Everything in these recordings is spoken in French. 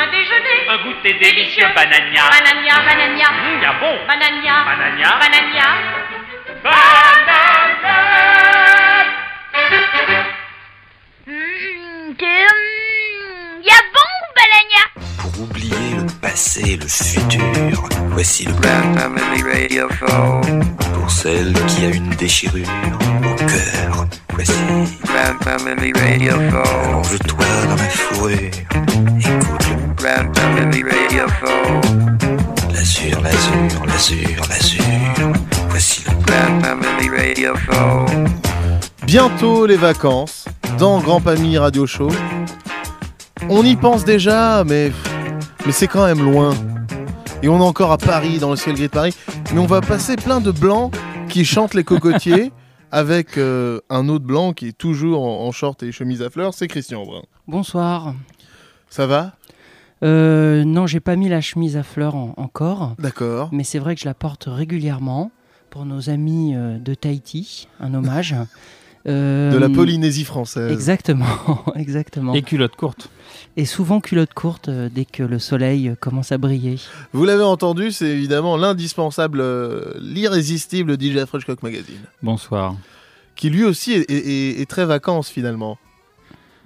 un déjeuner. Un goûter délicieux, banania. Banania, banania. Hum, bien bon. Banania. Banania. Banania. Banania. A bon, banania? Pour oublier le passé, le futur, voici le Grand Family Radio Show. Pour celle qui a une déchirure au cœur, voici Grand Family Radio Show. Allonge-toi dans la fourrure, écoute L'azur, l'azur, l'azur, l'azur, voici le Grand Family Radio Show. Bientôt les vacances dans Grand Pamy Radio Show. On y pense déjà, mais, mais c'est quand même loin. Et on est encore à Paris, dans le ciel gris de Paris. Mais on va passer plein de blancs qui chantent les cocotiers avec euh, un autre blanc qui est toujours en, en short et chemise à fleurs, c'est Christian Brun. Bonsoir. Ça va? Euh, non, j'ai pas mis la chemise à fleurs en- encore, D'accord. mais c'est vrai que je la porte régulièrement pour nos amis euh, de Tahiti, un hommage. Euh, De la Polynésie française. Exactement, exactement. Et Et, culotte courte. souvent culotte courte euh, dès que le soleil euh, commence à briller. Vous l'avez entendu, c'est évidemment l'indispensable, euh, l'irrésistible DJ Freshcock Magazine. Bonsoir. Qui lui aussi est, est- est- est très vacances finalement.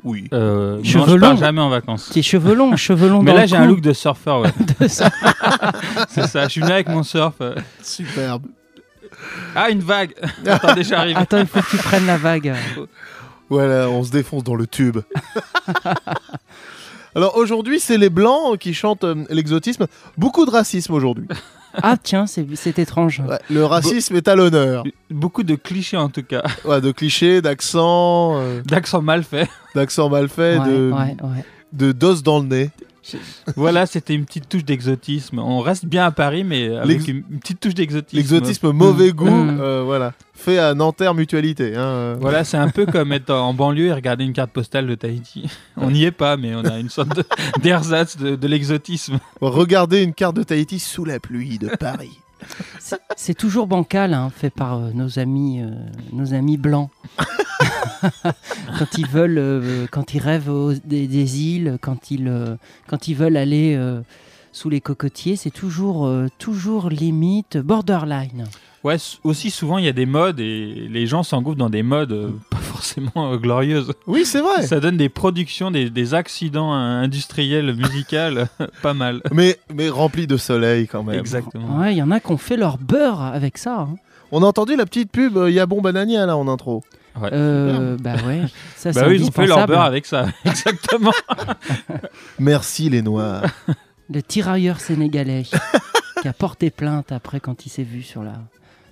Oui. Euh, non, Cheveux je pars longs. jamais en vacances. Tes cheveux longs, cheveux longs Mais dans là, j'ai un look de surfeur, ouais. C'est ça. Je suis venu avec mon surf. Superbe. Ah, une vague. Attendez, j'arrive. Attends, il faut que tu prennes la vague. Voilà, on se défonce dans le tube. Alors aujourd'hui, c'est les blancs qui chantent euh, l'exotisme. Beaucoup de racisme aujourd'hui. Ah tiens, c'est c'est étrange. Ouais, le racisme est à l'honneur. Beaucoup de clichés, en tout cas. Ouais, de clichés, d'accents, euh, D'accent mal fait. d'accents mal faits, Ouais, de, ouais, ouais. de doses dans le nez. Voilà, c'était une petite touche d'exotisme. On reste bien à Paris, mais avec une, une petite touche d'exotisme. L'exotisme mauvais goût, Mm. euh, voilà, fait à Nanterre Mutualité. hein. Voilà, c'est un peu comme être en banlieue et regarder une carte postale de Tahiti. On n'y est pas, mais on a une sorte de- d'ersatz de, de l'exotisme. Regardez une carte de Tahiti sous la pluie de Paris. C'est- toujours bancal, hein, fait par euh, nos amis, euh, nos amis blancs. quand ils veulent, euh, quand ils rêvent des, des îles, quand ils, quand ils veulent aller sous les cocotiers, c'est toujours, toujours limite borderline. Ouais, aussi souvent il y a des modes et les gens s'engouffrent dans des modes euh, pas forcément euh, glorieuses. Oui, c'est vrai. Ça donne des productions, des, des accidents euh, industriels, musicaux, pas mal. Mais, mais rempli de soleil quand même. Exactement. Ouais, il y en a qui ont fait leur beurre avec ça. hein. On a entendu la petite pub euh, Yabon Banania là en intro. Euh, bah ouais, ça c'est Bah oui, ils ont fait leur beurre avec ça. Exactement. Merci les Noirs. Le tirailleur sénégalais qui a porté plainte après quand il s'est vu sur la,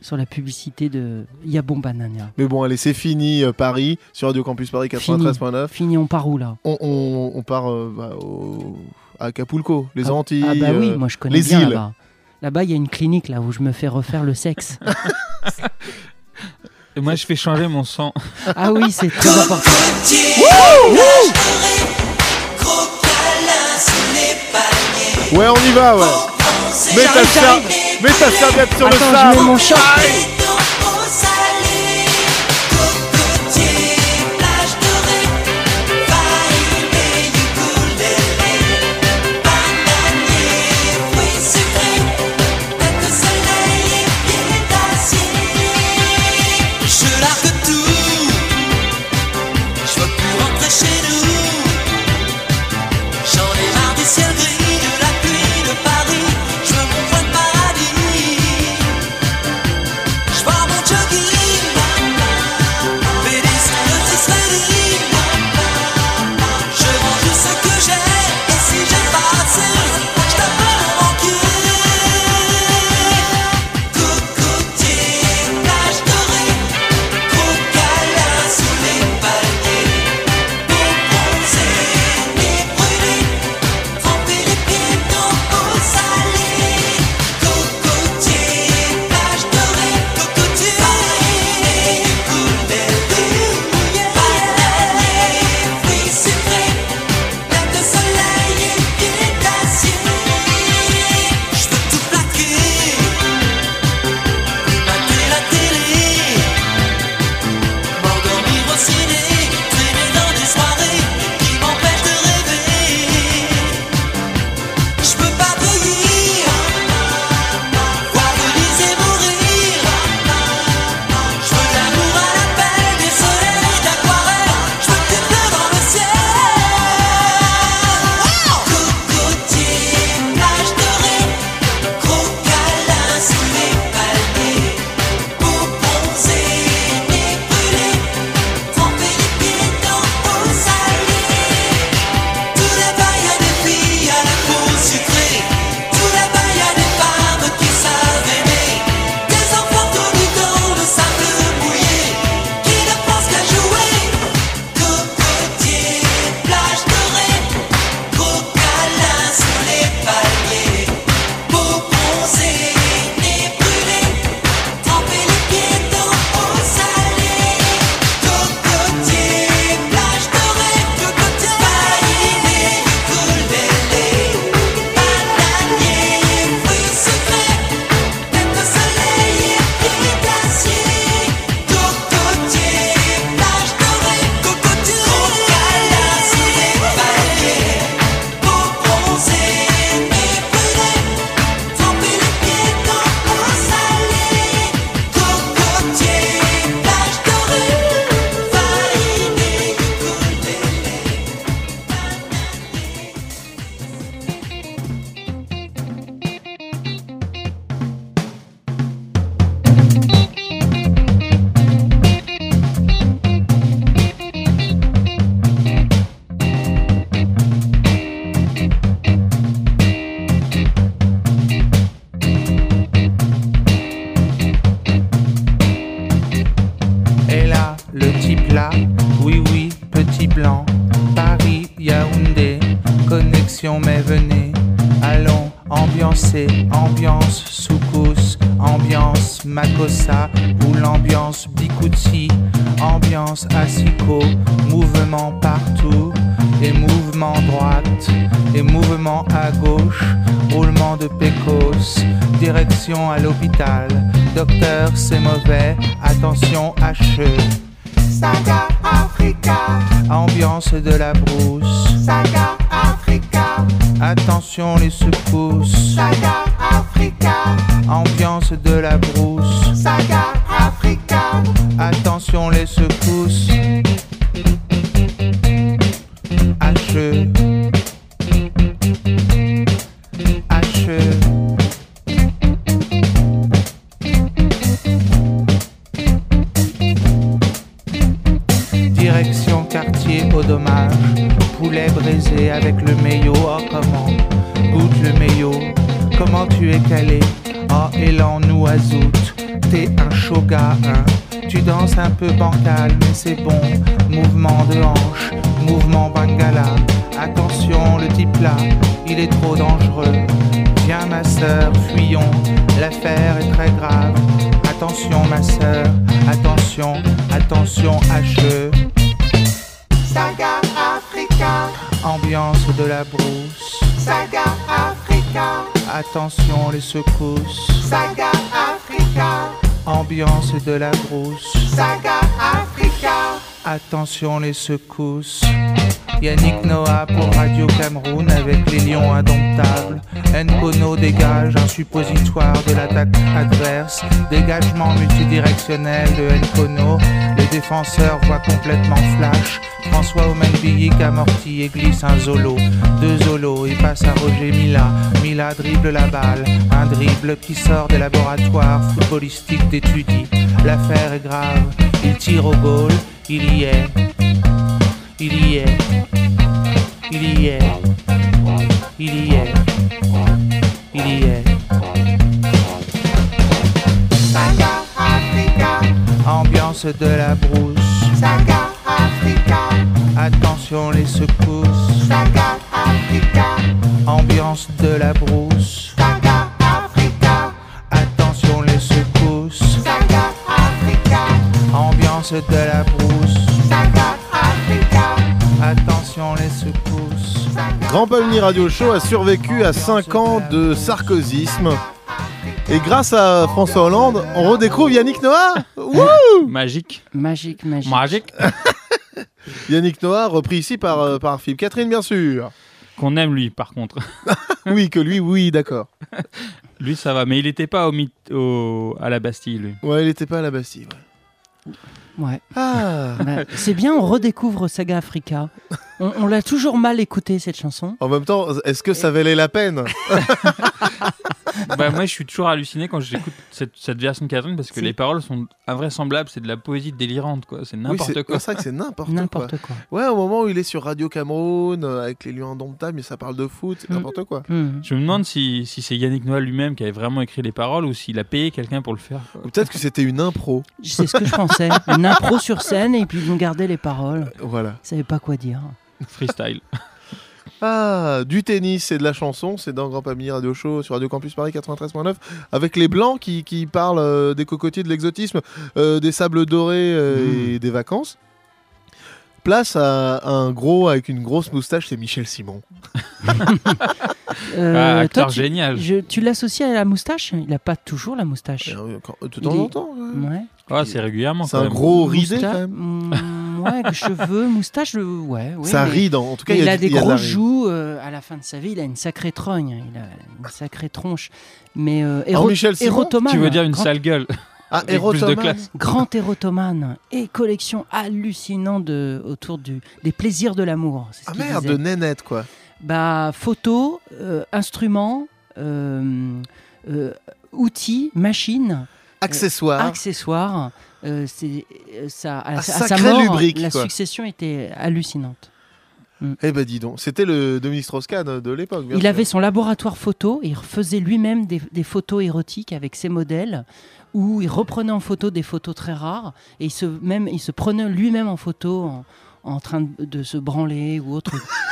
sur la publicité de Yabon Banania. Mais bon, allez, c'est fini euh, Paris sur Radio Campus Paris 93.9. Fini, on part où là? On, on- on part euh, bah, au- à Acapulco, les Ah- Antilles. Ah bah oui, euh, moi je connais les bien îles. là-bas. Là-bas, il y a une clinique là où je me fais refaire le sexe. Et moi, je fais changer mon sang. ah oui, c'est très important. Ouais, on y va, ouais. Mets ta, serviette sur le Attends, je sable. mets mon short. Ambiance asiko, mouvement partout, et mouvement droite, et mouvement à gauche, roulement de pécos, direction à l'hôpital. Docteur, c'est mauvais, attention HE. Saga Africa. Ambiance de la brousse. Saga Africa. Attention les secousses. Saga Africa. Ambiance de la brousse. Saga Attention les secousses. H. H. Direction quartier au dommage. Poulet braisé avec le maillot. Oh comment Goûte le maillot. Comment tu es calé? Oh élan nous azout. Hein Tu danses un peu bancal, mais c'est bon. Mouvement de hanche, mouvement bangala. Attention, le type là, il est trop dangereux. Viens ma sœur, fuyons. L'affaire est très grave. Attention ma sœur, attention, attention HE. Saga Africa. Ambiance de la brousse. Saga Africa. Attention les secousses. Saga Africa. Ambiance de la brousse. Saga Africa. Attention les secousses. Yannick Noah pour Radio Cameroun avec les lions indomptables. Nkono dégage un suppositoire de l'attaque adverse. Dégagement multidirectionnel de Nkono. Les défenseurs voient complètement flash. François Omenbillic amorti et glisse un zolo. Deux zolos et passe à Roger Mila. Mila dribble la balle. Un dribble qui sort des laboratoires footballistiques d'étudie. L'affaire est grave. Il tire au goal. Il y est. Il y est. Il y est. Il y est. Il y est. Saga Africa. Ambiance de la brousse. Saga Africa. Attention les secousses. Saga Africa. Ambiance de la brousse. Saga Africa. Attention les secousses. Saga Africa. Ambiance de la brousse. Grand Palmier Radio Show a survécu à 5 ans de sarkozysme. Et grâce à François Hollande, on redécouvre Yannick Noah Wouh Magique. Magique, magique. Magique. Yannick Noah, repris ici par, euh, par Philippe Catherine, bien sûr. Qu'on aime lui, par contre. Oui, que lui, oui, d'accord. Lui, ça va. Mais il était pas au, mythe- au- à la Bastille, lui. Ouais, il était pas à la Bastille. ouais. Ouais. Ah Bah, c'est bien, on redécouvre Saga Africa. On, on l'a toujours mal écouté cette chanson. En même temps, est-ce que ça valait la peine? bah, moi, je suis toujours halluciné quand j'écoute cette, cette version de Catherine parce que les paroles sont invraisemblables. C'est de la poésie délirante, quoi. C'est Oui, n'importe c'est quoi. c'est vrai que c'est n'importe quoi. N'importe quoi. Ouais, au moment où il est sur Radio Cameroun, euh, avec les lions indomptables, mais ça parle de foot, c'est Mm. n'importe quoi. Hmm. Je me demande si, si c'est Yannick Noah lui-même qui avait vraiment écrit les paroles ou s'il a payé quelqu'un pour le faire. quoi. Ou peut-être que c'était une impro. C'est ce que je pensais. Une impro sur scène et puis ils ont gardé les paroles. Voilà. Ils savaient pas quoi dire. Freestyle. Ah, du tennis et de la chanson, c'est dans Grand Pamir Radio Show sur Radio Campus Paris 93.9 avec les blancs qui, qui parlent euh, des cocotiers, de l'exotisme, euh, des sables dorés euh, et des vacances. Place à un gros avec une grosse moustache, c'est Michel Simon. Euh, Ah, acteur toi, tu, génial. je- tu l'associes à la moustache? Il a pas toujours la moustache. Euh, quand- de temps en temps. ouais. Ouais. Ah, c'est régulièrement. C'est un même. gros ridé Mousta- quand même. Ouais, cheveux, moustache, le- ouais. ouais, ça mais- ride, en tout cas. il, a, du- des ride. joues. euh, à la fin de sa vie, il a une sacrée trogne. Il a une sacrée tronche. Mais euh, éro- Michel Simon érotomane, Tu veux dire une grand, sale gueule Ah, de classe. grand érotomane et collection hallucinante de, autour du, des plaisirs de l'amour. Ah merde, disait. de nénette quoi. Bah, photos, euh, instruments, euh, euh, outils, machines, Accessoire. accessoires. Euh, c'est, euh, ça, à, sa mort, lubrique, la quoi. succession était hallucinante. Mm. Eh ben dis donc, c'était le Dominique Strauss-Kahn de l'époque. Il sûr. avait son laboratoire photo et il refaisait lui-même des, des photos érotiques avec ses modèles où il reprenait en photo des photos très rares et il se, même, il se prenait lui-même en photo en, en train de, de se branler ou autre.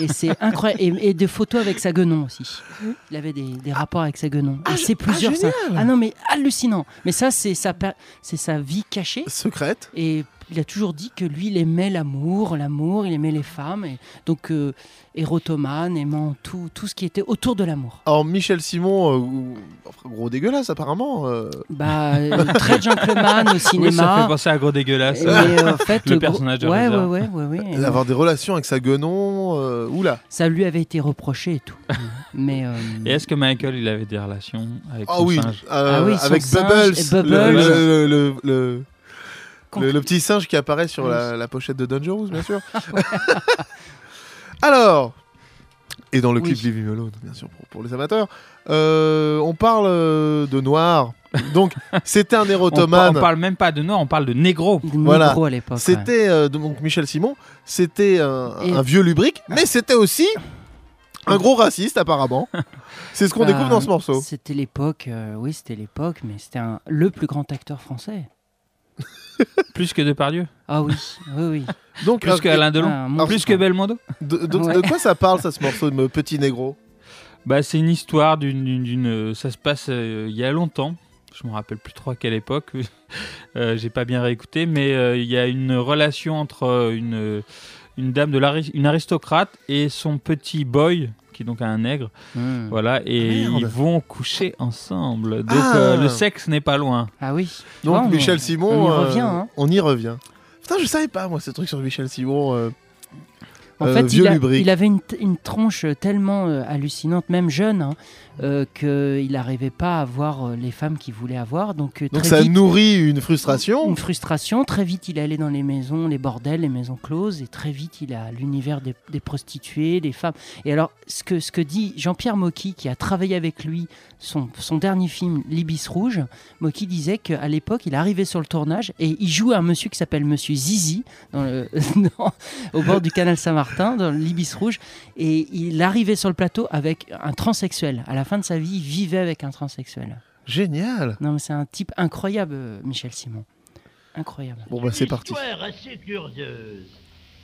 et et c'est incroyable. Et, et des photos avec sa guenon aussi. Il avait des, des rapports avec sa guenon. Ah, c'est plusieurs. ah, ça. Ah non, mais hallucinant. Mais ça, c'est sa, per- c'est sa vie cachée. Secrète. Et il a toujours dit que lui, il aimait l'amour, l'amour, il aimait les femmes. Et donc, euh, érotomane, aimant tout, tout ce qui était autour de l'amour. Alors Michel Simon, euh, gros dégueulasse apparemment. euh, Bah, euh, très gentleman au Oui, ça fait cinéma. penser à Gros Dégueulasse. Et, euh, en fait, Le gros- personnage de ouais, ouais, ouais, ouais, ouais. D'avoir des relations avec sa guenon. Euh, oula. Ça lui avait été reproché et tout. Mais euh, Et est-ce que Michael, il avait des relations avec Ah son oui, singe euh, Ah oui, avec Bubbles, et le- Bubbles. Le, le- le- Con- le- le petit singe qui apparaît sur Oui. la, la pochette de Dangerous, bien sûr. Alors, et dans le Oui. clip Leave Him Alone, bien sûr, pour, pour les amateurs, euh, on parle euh, de noir. Donc, c'était un on, érotomane. on parle même pas de noir, on parle de négro. de Voilà. Négro à l'époque. C'était euh, donc Michel Simon, c'était un, Et- un vieux lubrique, mais c'était aussi un gros raciste apparemment. C'est ce qu'on Bah, découvre dans ce morceau. C'était l'époque, euh, oui, c'était l'époque, mais c'était le plus grand acteur français. Plus que Depardieu. Ah oui, oui, oui. Donc, Plus euh, que Alain Delon. monstre. plus que Belmondo. de, de- de Ouais. quoi ça parle ça ce morceau de Petit Négro? Bah, c'est une histoire d'une, euh, ça se passe euh, il y a longtemps. Je me rappelle plus trop à quelle époque. Euh, j'ai pas bien réécouté, mais euh, il y a une relation entre euh, une, une dame de une aristocrate et son petit boy, qui est donc un nègre. Hmm. Voilà, et Ah, merde. ils vont coucher ensemble. Donc Ah. euh, le sexe n'est pas loin. Ah oui. Donc on- Michel Simon, on y euh, revient, hein. on y revient. Putain, je savais pas moi ce truc sur Michel Simon. euh, En Euh, fait, vieux il, a- il avait une, tronche tellement euh, hallucinante, même jeune, hein, euh, qu'il n'arrivait pas à avoir euh, les femmes qu'il voulait avoir. Donc, euh, Donc très ça vite, nourrit une frustration. Une frustration. Très vite, il est allé dans les maisons, les bordels, les maisons closes, et très vite, il a l'univers des, des prostituées, des femmes. Et alors, ce que, ce que dit Jean-Pierre Mocky, qui a travaillé avec lui son, son dernier film, L'Ibis Rouge, Mocky disait qu'à l'époque, il arrivait sur le tournage et il jouait un monsieur qui s'appelle Monsieur Zizi, dans le- dans- au bord du canal Saint-Martin, dans l'Ibis Rouge, et il arrivait sur le plateau avec un transsexuel. À la fin de sa vie, il vivait avec un transsexuel. Génial. Non, mais c'est un type incroyable, Michel Simon. Incroyable. Bon bah c'est parti. Histoire assez curieuse.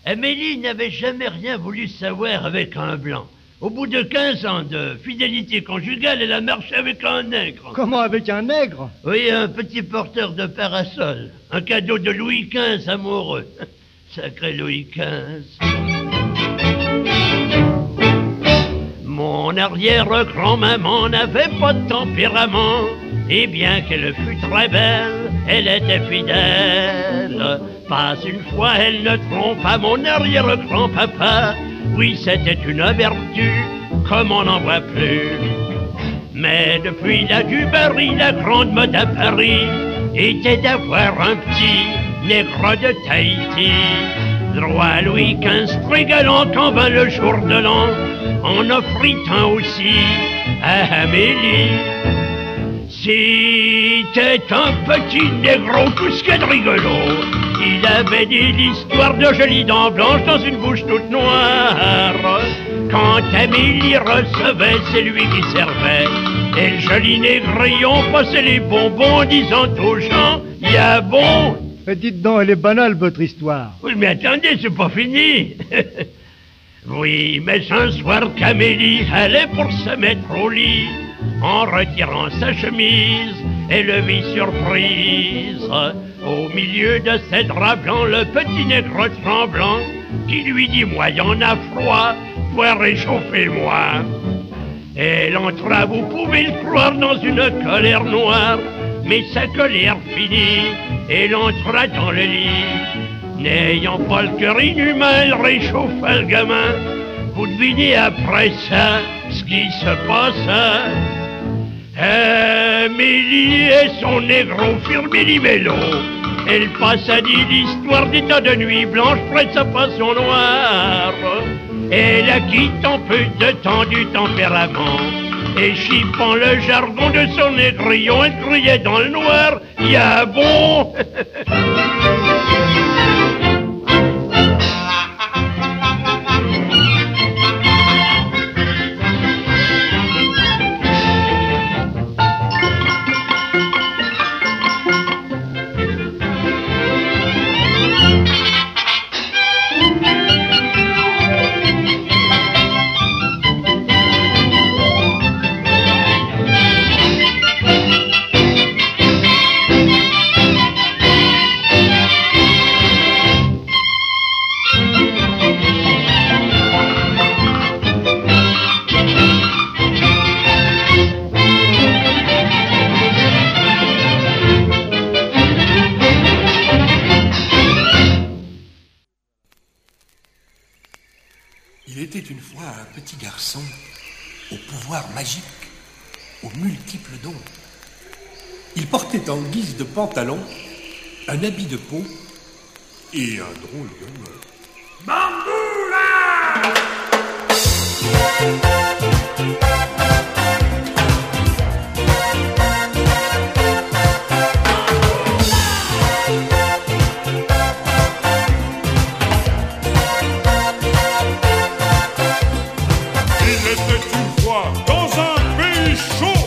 Amélie n'avait jamais rien voulu savoir avec un blanc. Au bout de 15 ans de fidélité conjugale, elle a marché avec un nègre. Comment avec un nègre? Oui, un petit porteur de parasol. Un cadeau de Louis XV amoureux. Sacré Louis XV. Mon arrière-grand-maman n'avait pas de tempérament. Et bien qu'elle fût très belle, elle était fidèle. Pas une fois elle ne trompa mon arrière-grand-papa. Oui, c'était une vertu, comme on n'en voit plus. Mais depuis la Dubarry, la grande mode à Paris était d'avoir un petit nègre de Tahiti. Droit Louis XV, très galant quand vint le jour de l'an, en offrit un aussi à Amélie. C'était un petit négro, y a de rigolo. Il avait dit l'histoire de jolies dents blanches dans une bouche toute noire. Quand Amélie recevait, c'est lui qui servait. Et le joli négrillon passait les bonbons disant aux gens, y a bon. Dites donc, elle est banale votre histoire. Oui, mais attendez, c'est pas fini. oui, mais un soir qu'Amélie allait pour se mettre au lit, en retirant sa chemise, elle le vit surprise. Au milieu de ses draps blancs, le petit nègre tremblant, qui lui dit, moi, y en a froid, toi réchauffer-moi. Elle entra, vous pouvez le croire, dans une colère noire, mais sa colère finie, elle entra dans le lit. N'ayant pas le cœur inhumain, elle réchauffa le gamin. Vous devinez après ça ce qui se passa. Amélie et son négro firent méli-mélo. Elle passa dit l'histoire des tas de nuit blanche près de sa passion noire. Elle acquitte en peu de temps du tempérament. Et chipant le jargon de son négrillon, elle criait dans le noir, y a bon portait en guise de pantalon un habit de peau et un drôle une fois dans un pays chaud,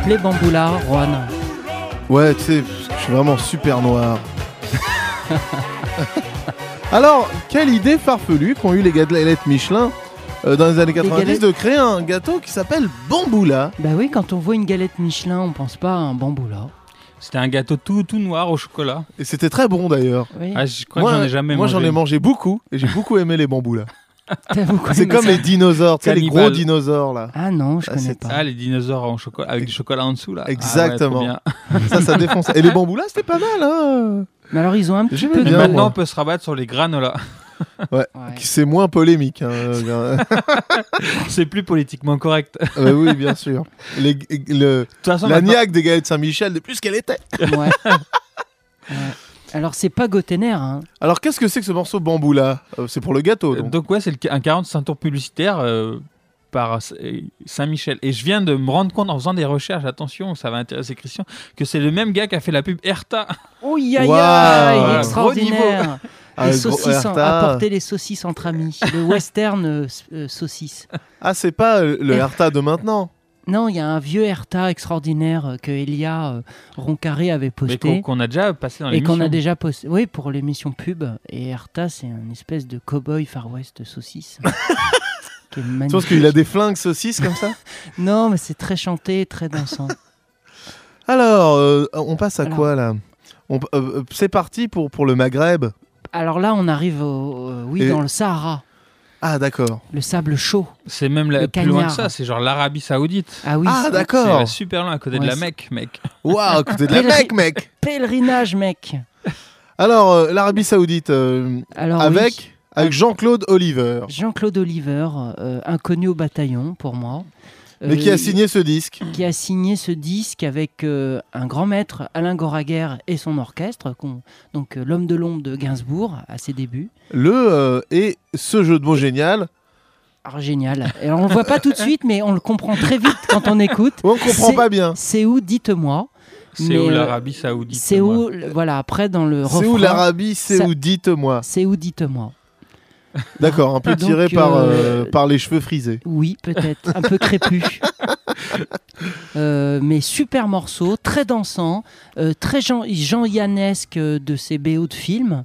appelé Bamboula, Juan Ouais, tu sais, je suis vraiment super noir. Alors, quelle idée farfelue qu'ont eu les galettes Michelin euh, dans les années 90 galettes- de créer un gâteau qui s'appelle Bamboula. Bah oui, quand on voit une galette Michelin, on pense pas à un Bamboula. C'était un gâteau tout, tout noir au chocolat. Et c'était très bon d'ailleurs. Oui. Ah, je crois que j'en ai jamais moi, mangé. j'en ai mangé beaucoup et j'ai beaucoup aimé les beaucoup C'est comme les dinosaures, tu sais, les gros dinosaures là. Ah non, je Ah, connais c'est- pas. Ah, les dinosaures en chocolat, avec du chocolat en dessous là. Ah ouais, Exactement. ça, ça défonce. Et les bamboulas, c'était pas mal, hein Mais alors, ils ont un petit peu bien, maintenant, moi. on peut se rabattre sur les granolas. Ouais. Ouais. C'est moins polémique. hein, C'est plus politiquement correct. De euh, oui, bien sûr. Les- le, toute façon, la maintenant- niaque des galettes Saint-Michel, de plus qu'elle était. Ouais. Ouais. Alors, c'est pas Gotener, hein. Alors, qu'est-ce que c'est que ce morceau Bamboula Euh, C'est pour le gâteau, donc. Donc ouais, c'est le- un 45 tours publicitaire euh, par Saint-Michel. Et je viens de me rendre compte en faisant des recherches, attention, ça va intéresser Christian, que c'est le même gars qui a fait la pub Erta. Oh, Waouh, aïe, gros extraordinaire. Les saucisses, en- apporter les saucisses entre amis. Le western euh, euh, saucisse. Ah, c'est pas le Herta de maintenant Non, il y a un vieux Erta extraordinaire euh, que Elia euh, Roncaré avait posté. qu'on a déjà passé dans et qu'on a l'émission. déjà posté. Oui, pour l'émission pub. Et Erta, c'est une espèce de cow-boy Far West saucisse. qui est Tu magnifique. penses qu'il a des flingues saucisses comme ça Non, mais c'est très chanté, très dansant. Alors, euh, on passe à Alors. quoi là euh, C'est parti pour, pour le Maghreb. Alors là, on arrive au, euh, oui, Et- dans le Sahara, Ah, d'accord. le sable chaud. C'est même la- Le plus loin que ça, c'est genre l'Arabie Saoudite. Ah oui, Ah, c'est- d'accord. C'est super loin, à côté de la Mecque, mec. Waouh, à côté de la Mecque, mec pèlerinage, mec. Alors, euh, l'Arabie Saoudite, euh, Alors avec, oui, avec Jean-Claude Oliver. Jean-Claude Oliver, euh, inconnu au bataillon pour moi. Mais qui Euh, a signé ce disque qui a signé ce disque avec euh, un grand maître, Alain Goraguer, et son orchestre, donc euh, l'homme de l'ombre de Gainsbourg à ses débuts. Le euh, et ce jeu de mots génial. Alors génial. Et alors, on le voit pas tout de suite, mais on le comprend très vite quand on écoute. On comprend C'est- pas bien. C'est où, dites-moi. C'est où euh, l'Arabie Saoudite C'est où, voilà, après dans le C'est où l'Arabie C'est où Dites-moi. C'est où, dites-moi. D'accord, un peu Donc, tiré par, euh, euh, par les cheveux frisés. Oui, peut-être, un peu crépus. Euh, mais super morceau, très dansant, euh, très Jean- Jean-Yannesque de ses BO de films.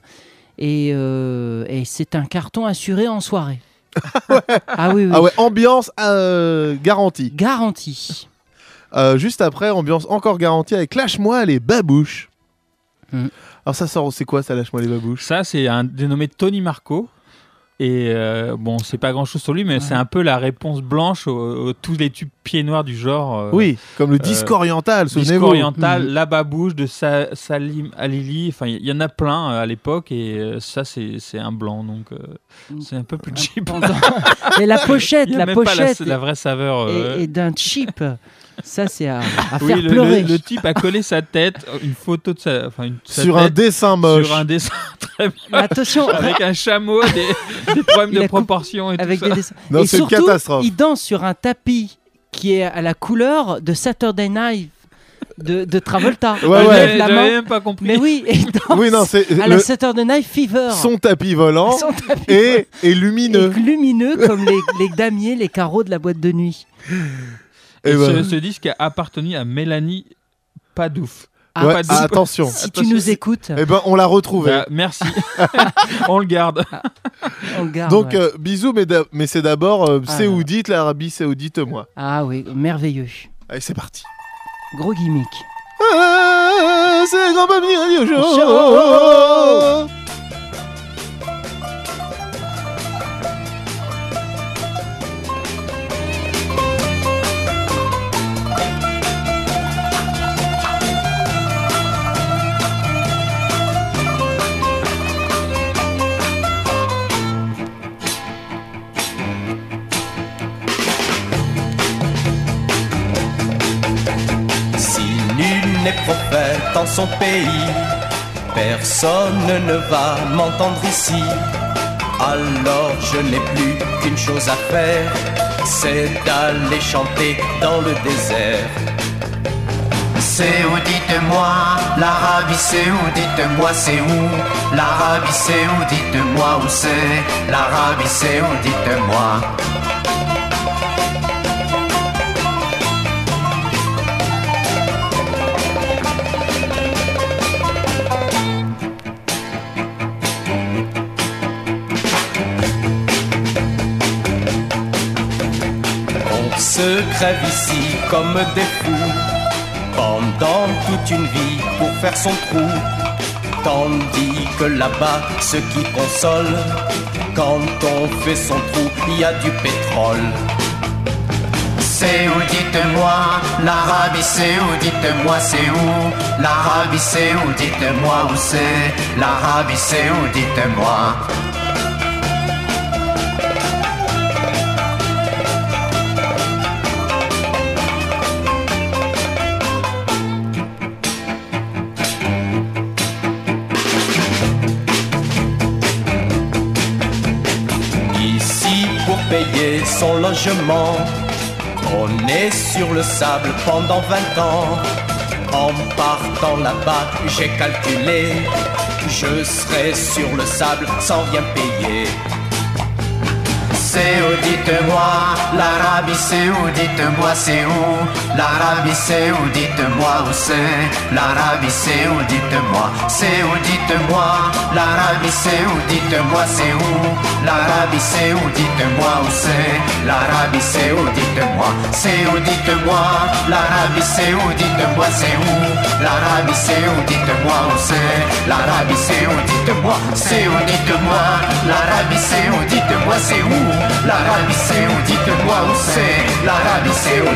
Et, euh, et c'est un carton assuré en soirée. ah oui, oui. Ah ouais, ambiance euh, garantie. Garantie. Euh, juste après, ambiance encore garantie avec Lâche-moi les babouches. Hmm. Alors ça sort, c'est quoi ça, Lâche-moi les babouches? Ça, c'est un dénommé Tony Marco. Et euh, bon, c'est pas grand chose sur lui, mais c'est un peu la réponse blanche aux, aux- tous les tubes pieds noirs du genre. euh, Oui, comme le euh, disque oriental, Disque souvenez-vous. oriental, Mhm. La Babouche de Sa- Salim Alili. Enfin, il y, y en a plein euh, à l'époque, et euh, ça, c'est c'est un blanc, donc euh, c'est un peu plus cheap. Et la pochette, la même pas la, pochette la vraie saveur. euh, est, est d'un cheap. Ça, c'est à, à oui, faire le, pleurer. le- le type a collé sa tête, une photo de sa, enfin une, sa Sur un dessin moche. Sur un dessin très moche. Mais attention, avec un chameau, des, des problèmes Il de proportion et avec tout des ça. dessins. Non, et c'est une catastrophe. il danse sur un tapis qui est à la couleur de Saturday Night de, de Travolta. Ouais, il ouais. lève la J'avais main. même pas compris. Mais oui, et il danse Oui, non, c'est à le- la Saturday Night Fever. son tapis volant Son tapis et, lumineux. lumineux comme les, les damiers, les carreaux de la boîte de nuit. Et ce, ben. ce disque a appartenu à Mélanie Padouf. Ah, Ouais, Padouf. ah, attention. Si tu nous écoutes, Eh ben, on l'a retrouvé. Bah, merci. On le garde. on le garde. Donc, ouais. euh, bisous, mais, c'est d'abord euh, Ah, Saoudite, l'Arabie Saoudite, moi. Ah oui, merveilleux. Allez, c'est parti. Gros gimmick. Ah, c'est Grand ne va m'entendre ici. Alors je n'ai plus qu'une chose à faire, c'est d'aller chanter dans le désert. C'est où, dites-moi, l'Arabie c'est où, dites-moi c'est où, l'Arabie c'est où, dites-moi où c'est, l'Arabie c'est où, dites-moi? Se crève ici comme des fous pendant toute une vie pour faire son trou. Tandis que là-bas, ce qui console, quand on fait son trou, il y a du pétrole. C'est où, dites-moi, l'Arabie c'est où, dites-moi c'est où, l'Arabie c'est où, dites-moi où c'est, l'Arabie c'est où, dites-moi? Pour payer son logement, on est sur le sable pendant 20 ans. En partant là-bas, j'ai calculé, je serai sur le sable sans rien payer. C'est où dites-moi L'Arabie c'est où dites-moi c'est où L'Arabie c'est où dites-moi où c'est L'Arabie dites-moi c'est où dites-moi L'Arabie c'est où dites-moi c'est où L'Arabie c'est où dites-moi où c'est L'Arabie dites-moi c'est où dites-moi L'Arabie c'est où dites-moi c'est où L'Arabie c'est où dites-moi où c'est L'Arabie dites-moi c'est où dites-moi L'Arabie c'est où dites-moi c'est où L'Arabie dites-moi où c'est? L'Arabie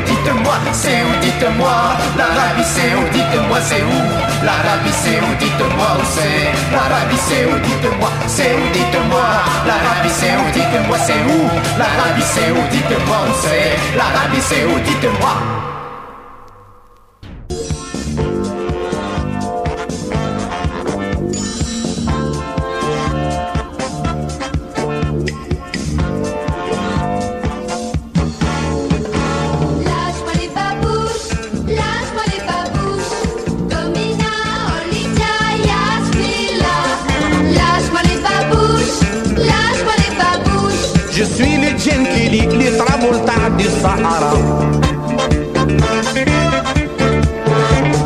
dites-moi c'est où? Dites-moi. L'Arabie dites-moi c'est où? L'Arabie c'est où dites-moi où c'est? L'Arabie dites-moi c'est où? Dites-moi. L'Arabie dites-moi c'est où? L'Arabie dites-moi où c'est? L'Arabie où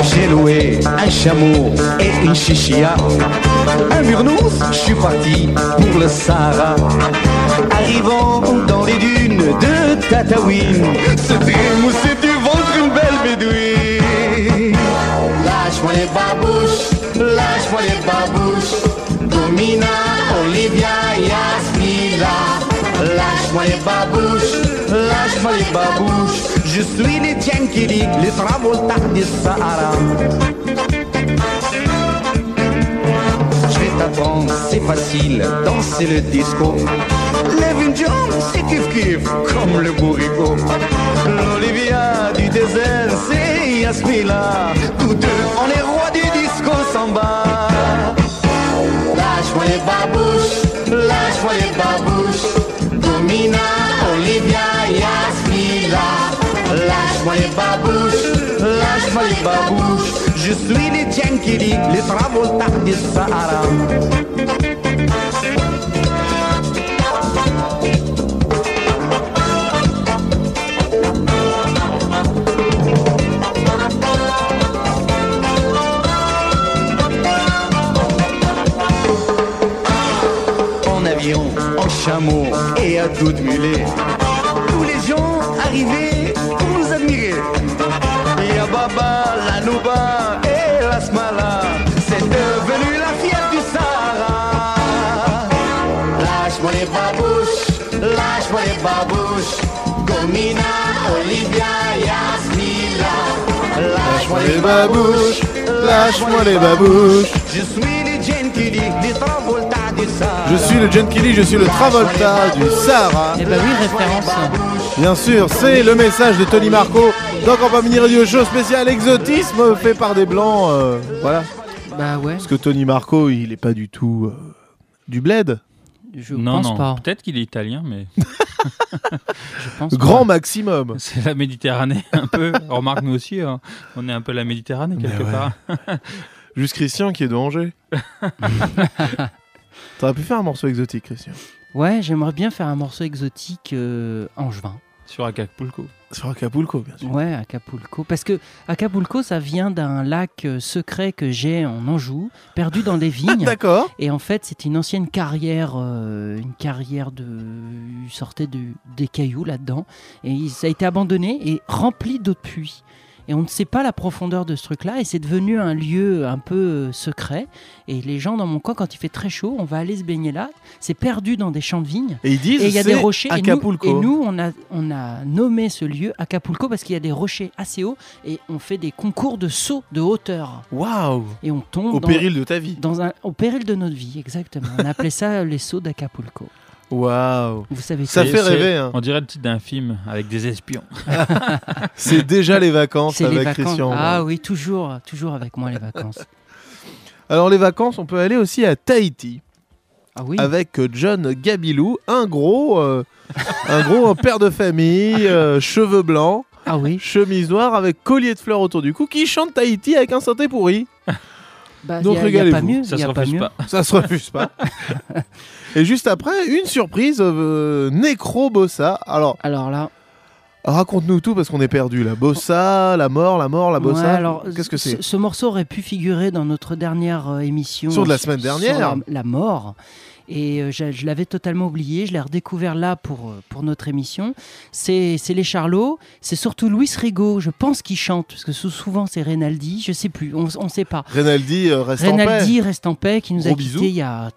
J'ai loué un chameau et une chichia. Un burnous, je suis parti pour le Sahara. Arrivant dans les dunes de Tataouine, Lâche-moi les babouches, lâche-moi les babouches. Je suis le Genkili, le Travolta du Sahara. Je vais t'apprendre, c'est facile, danser le disco. Lève une jambe, c'est kiff kiff, comme le bourrico. L'Olivia du désert, c'est Yasmila. Tous deux, on est rois du disco samba. Lâche-moi les babouches, lâche-moi les babouches. Yasmila. Lâche-moi les babouches, lâche-moi les babouches. Je suis le Genkili, le Travolta du Sahara. En avion, en chameau et à de mulet. Et la Nouba et la Smala, c'est devenu la fière du Sahara. Lâche-moi les babouches, lâche-moi les babouches. Domina, Olivia, Yasmila. Lâche-moi les babouches, lâche-moi les babouches. Je suis le Genkili, le Travolta du Sahara. Je suis le Genkili, je suis le Travolta du Sahara. Eh ben oui, référence. Bien sûr, c'est le message de Tony Marco dans Campamini Mini Radio Show spécial exotisme fait par des blancs. euh, voilà. Bah ouais. Parce que Tony Marco, il est pas du tout euh, du bled. Je non, pense non. pas. Peut-être qu'il est italien, mais. Je pense Grand pas. maximum. C'est la Méditerranée, un peu. Remarque, nous aussi, hein. on est un peu la Méditerranée, quelque ouais. part. Juste Christian qui est de Angers. T'aurais pu faire un morceau exotique, Christian. Ouais, j'aimerais bien faire un morceau exotique euh, angevin. Sur Acapulco. Sur Acapulco, bien sûr. Ouais, Acapulco. Parce que Acapulco, ça vient d'un lac euh, secret que j'ai en Anjou, perdu dans des vignes. D'accord. Et en fait, c'est une ancienne carrière, euh, une carrière de. Il sortait de, des cailloux là-dedans. Et ça a été abandonné et rempli d'eau de pluie. Et on ne sait pas la profondeur de ce truc-là. Et c'est devenu un lieu un peu euh, secret. Et les gens dans mon coin, quand il fait très chaud, on va aller se baigner là. C'est perdu dans des champs de vignes. Et ils disent Et il y a des rochers. Et nous- Acapulco. Et nous, on, a, on a nommé ce lieu Acapulco parce qu'il y a des rochers assez hauts. Et on fait des concours de saut de hauteur. Waouh Et on tombe. Au dans- péril de ta vie. dans un, au péril de notre vie, exactement. On appelait ça les sauts d'Acapulco. Waouh Vous savez Ça fait rêver. hein. On dirait le titre d'un film avec des espions. C'est déjà les vacances les avec vacances. Christian. Ah oui, toujours, toujours avec moi les vacances. Alors les vacances, on peut aller aussi à Tahiti. Ah oui. Avec euh, John Gabilou, un gros, euh, un gros un père de famille, euh, cheveux blancs, ah oui. chemise noire avec collier de fleurs autour du cou, qui chante Tahiti avec un synthé pourri. Bah, Donc y a- y a régalez-vous. pas mieux, Ça y a se refuse pas. Ça se refuse pas. Et juste après, une surprise, euh, Necro Bossa. Alors, alors là, raconte-nous tout parce qu'on est perdu. La Bossa, la mort, la mort, la Bossa. Ouais, alors, Qu'est-ce que c'est ce, ce morceau aurait pu figurer dans notre dernière euh, émission. Sur de la semaine dernière. la, la mort. Et euh, je, je l'avais totalement oublié. Je l'ai redécouvert là pour, euh, pour notre émission. C'est c'est les Charlots. C'est surtout Luis Rigaud, je pense, qui chante. Parce que sou- souvent, c'est Renaldi. Je sais plus. On ne sait pas. Renaldi euh, reste en Renaldi paix. reste en paix, qui nous Gros a quittés il y a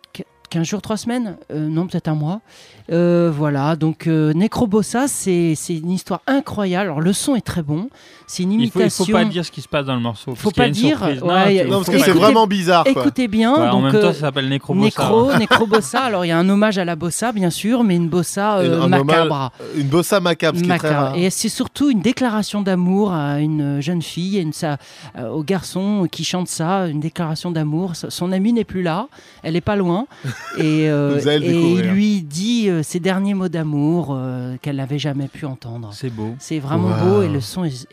15 jours, 3 semaines Euh, Non, peut-être un mois. Euh, voilà, donc euh, Necrobossa, c'est c'est une histoire incroyable. Alors, le son est très bon. C'est une Il faut, imitation. il faut pas dire ce qui se passe dans le morceau. Faut parce pas dire. surprise. ouais, tu- il faut- faut- écoutez- Écoutez bien. Ouais, en donc, même temps, ça s'appelle Necrobossa. Hein. Necrobossa. Alors, il y a un hommage à la bossa, bien sûr, mais une bossa euh, Un hommage- macabre. Une Bossa macabre, ce qui est très Macabre. rare. Et c'est surtout une déclaration d'amour à une jeune fille, et une, ça, euh, au garçon qui chante ça, une déclaration d'amour. Son amie n'est plus là, elle est pas loin, et, euh, et il lui dit euh, ses derniers mots d'amour euh, qu'elle n'avait jamais pu entendre. C'est beau. C'est vraiment Wow. beau et le son est,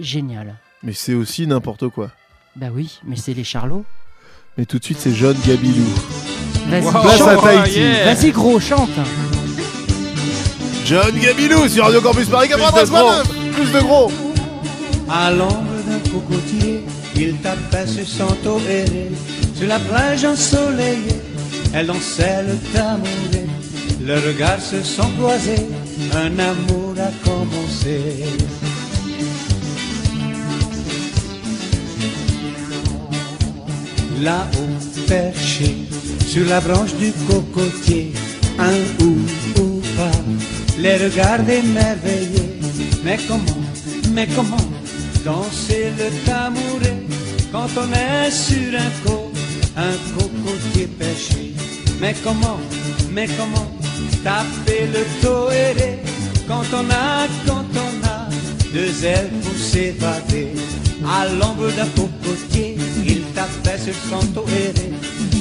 génial. Mais c'est aussi n'importe quoi. Bah oui, mais c'est les Charlots. Mais tout de suite, c'est John Gabilou. Vas-y. Tahiti. Vas-y gros, chante. John Gabilou sur Radio Campus Paris 93.9. Plus de gros. À l'ombre d'un cocotier, il tapait sur son taux aéré. Sur la plage ensoleillée, elle dansait le tambouré. Leurs regards se sont croisés, un amour a commencé. Là-haut, perché, sur la branche du cocotier, un ou ou pas, les regards émerveillés. Mais comment, mais comment danser le tambouré quand on est sur un co, un cocotier perché Mais comment, mais comment taper le toéré quand on a, quand on a deux ailes pour s'évader? À l'ombre d'un cocotier, il tapait sur son toéré.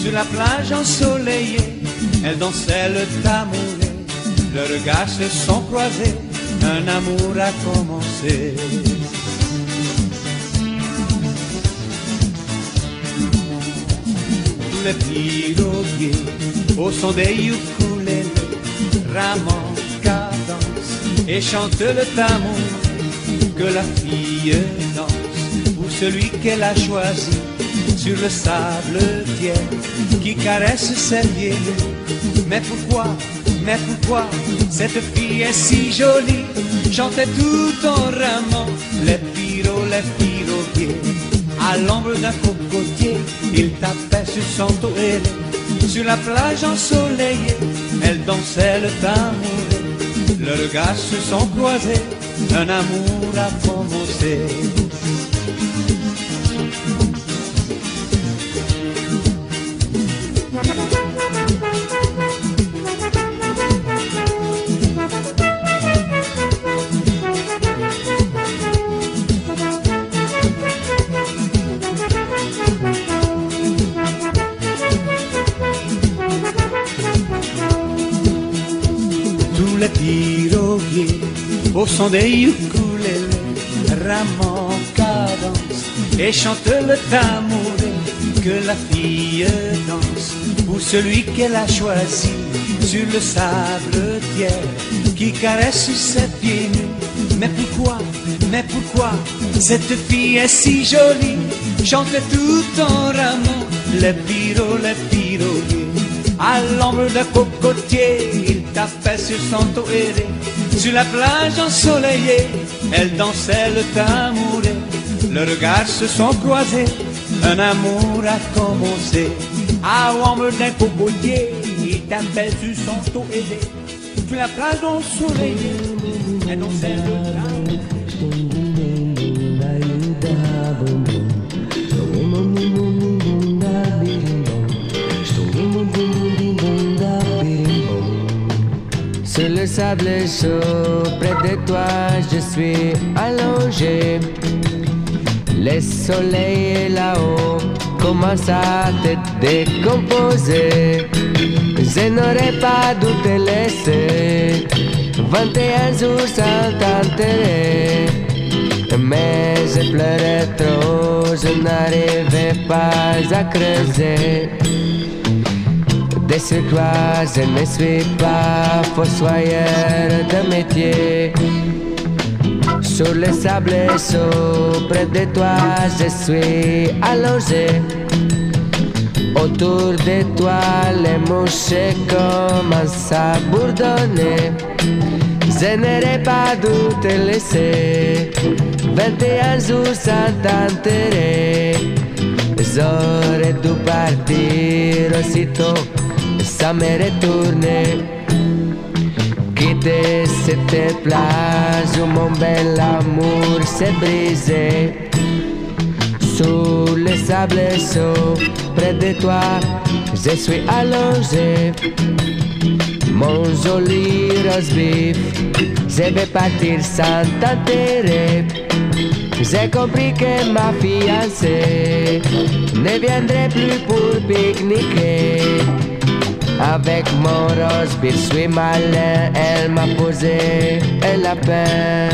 Sur la plage ensoleillée, elle dansait le tambouré, leurs regards se sont croisés, un amour a commencé. Le au son des ukulélés rament cadence et chante le tamour que la fille danse. Pour celui qu'elle a choisi sur le sable tiède qui caresse ses pieds mais pourquoi mais pourquoi cette fille est si jolie? Chantait tout en ramant les pyros les piroguiers à l'ombre d'un cocotier, il tapait sur son tourelle. Sur la plage ensoleillée, elle dansait le tambouré. Leurs regards se sont croisés, un amour a commencé. Son des ukulélés ramant cadence et chantent le tambouré que la fille danse. Pour celui qu'elle a choisi sur le sable tiède qui caresse ses pieds nus. Mais pourquoi mais pourquoi cette fille est si jolie? Chante tout en ramant les pyros les piroguiers à l'ombre d'un cocotier, tapait sur son toéré. Sur la plage ensoleillée, elle dansait le tamouré. Leurs regards se sont croisés, un amour a commencé. À l'ombre d'un cocotier, il tapait sur son toéré. Sur la plage ensoleillée, elle dansait le tamouré. Sur le sable chaud, près de toi, je suis allongé. Le soleil est là-haut, commence à te décomposer. Je n'aurais pas dû te laisser 21 jours sans t'enterrer. Mais je pleurais trop, je n'arrivais pas à creuser. Des circuits, je ne suis pas fossoyeur de métier. Sur le sable chaud, près de toi, je suis allongé. Autour de toi, les mouches commencent à bourdonner. Je n'aurais pas dû te laisser 21 jours sans t'enterrer. J'aurais dû partir aussitôt, retourner. Quitter cette plage où mon bel amour s'est brisé. Sous le sable chaud, près de toi, je suis allongé. Mon joli rose vif, je vais partir sans t'enterrer. J'ai compris que ma fiancée ne viendrait plus pour pique-niquer. Avec mon rose je suis malin, elle m'a posé un lapin.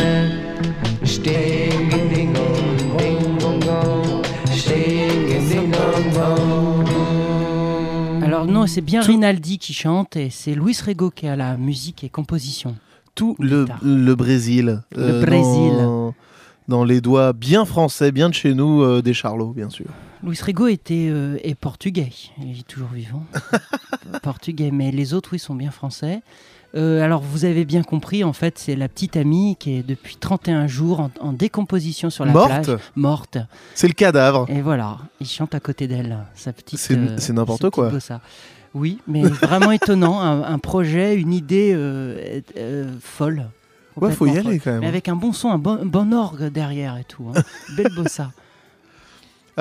Sting, ding, dong, ding, dong, dong. Sting, ding, dong, dong. Alors non, c'est bien Rinaldi qui chante et c'est Luis Rego qui a la musique et composition. Tout le, le Brésil. Le euh, Brésil. Dans, dans les doigts bien français, bien de chez nous, euh, des Charlots, bien sûr. Luis Rego était euh, est portugais, il est toujours vivant. portugais, mais les autres, oui, sont bien français. Euh, alors, vous avez bien compris, en fait, c'est la petite amie qui est depuis 31 jours en, en décomposition sur la Morte plage. Morte. C'est le cadavre. Et voilà, il chante à côté d'elle, sa petite. C'est- euh, c'est n'importe quoi. bossa. Oui, mais vraiment étonnant, un, un projet, une idée folle. Ouais, faut y aller, quand même. Mais avec un bon son, un bon, un bon orgue derrière et tout. hein. Belle bossa.